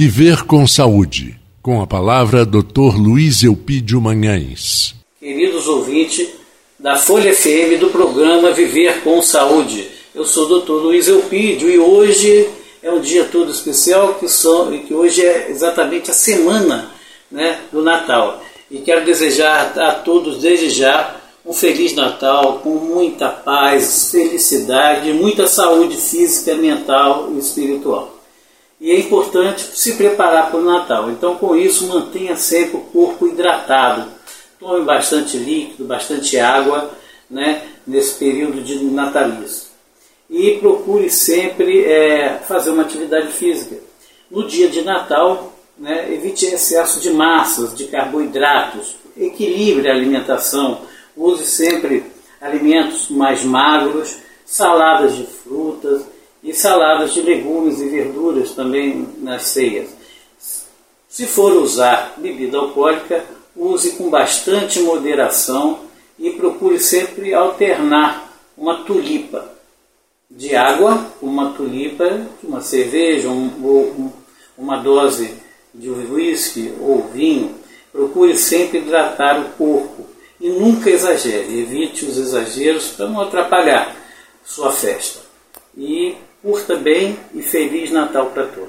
Viver com Saúde, com a palavra Dr. Luiz Eupídio Manhães. Queridos ouvintes da Folha FM do programa Viver com Saúde, eu sou o Dr. Luiz Eupídio e hoje é um dia todo especial que, são, que hoje é exatamente a semana né, do Natal. E quero desejar a todos, desde já, um Feliz Natal com muita paz, felicidade, muita saúde física, mental e espiritual. E é importante se preparar para o Natal. Então, com isso, mantenha sempre o corpo hidratado. Tome bastante líquido, bastante água né, nesse período de natalício. E procure sempre é, fazer uma atividade física. No dia de Natal, né, evite excesso de massas, de carboidratos, equilibre a alimentação, use sempre alimentos mais magros, saladas de frutas saladas de legumes e verduras também nas ceias. Se for usar bebida alcoólica, use com bastante moderação e procure sempre alternar uma tulipa de água, uma tulipa uma cerveja, um, um, uma dose de uísque ou vinho. Procure sempre hidratar o corpo e nunca exagere. Evite os exageros para não atrapalhar sua festa. E curta bem e Feliz Natal para todos.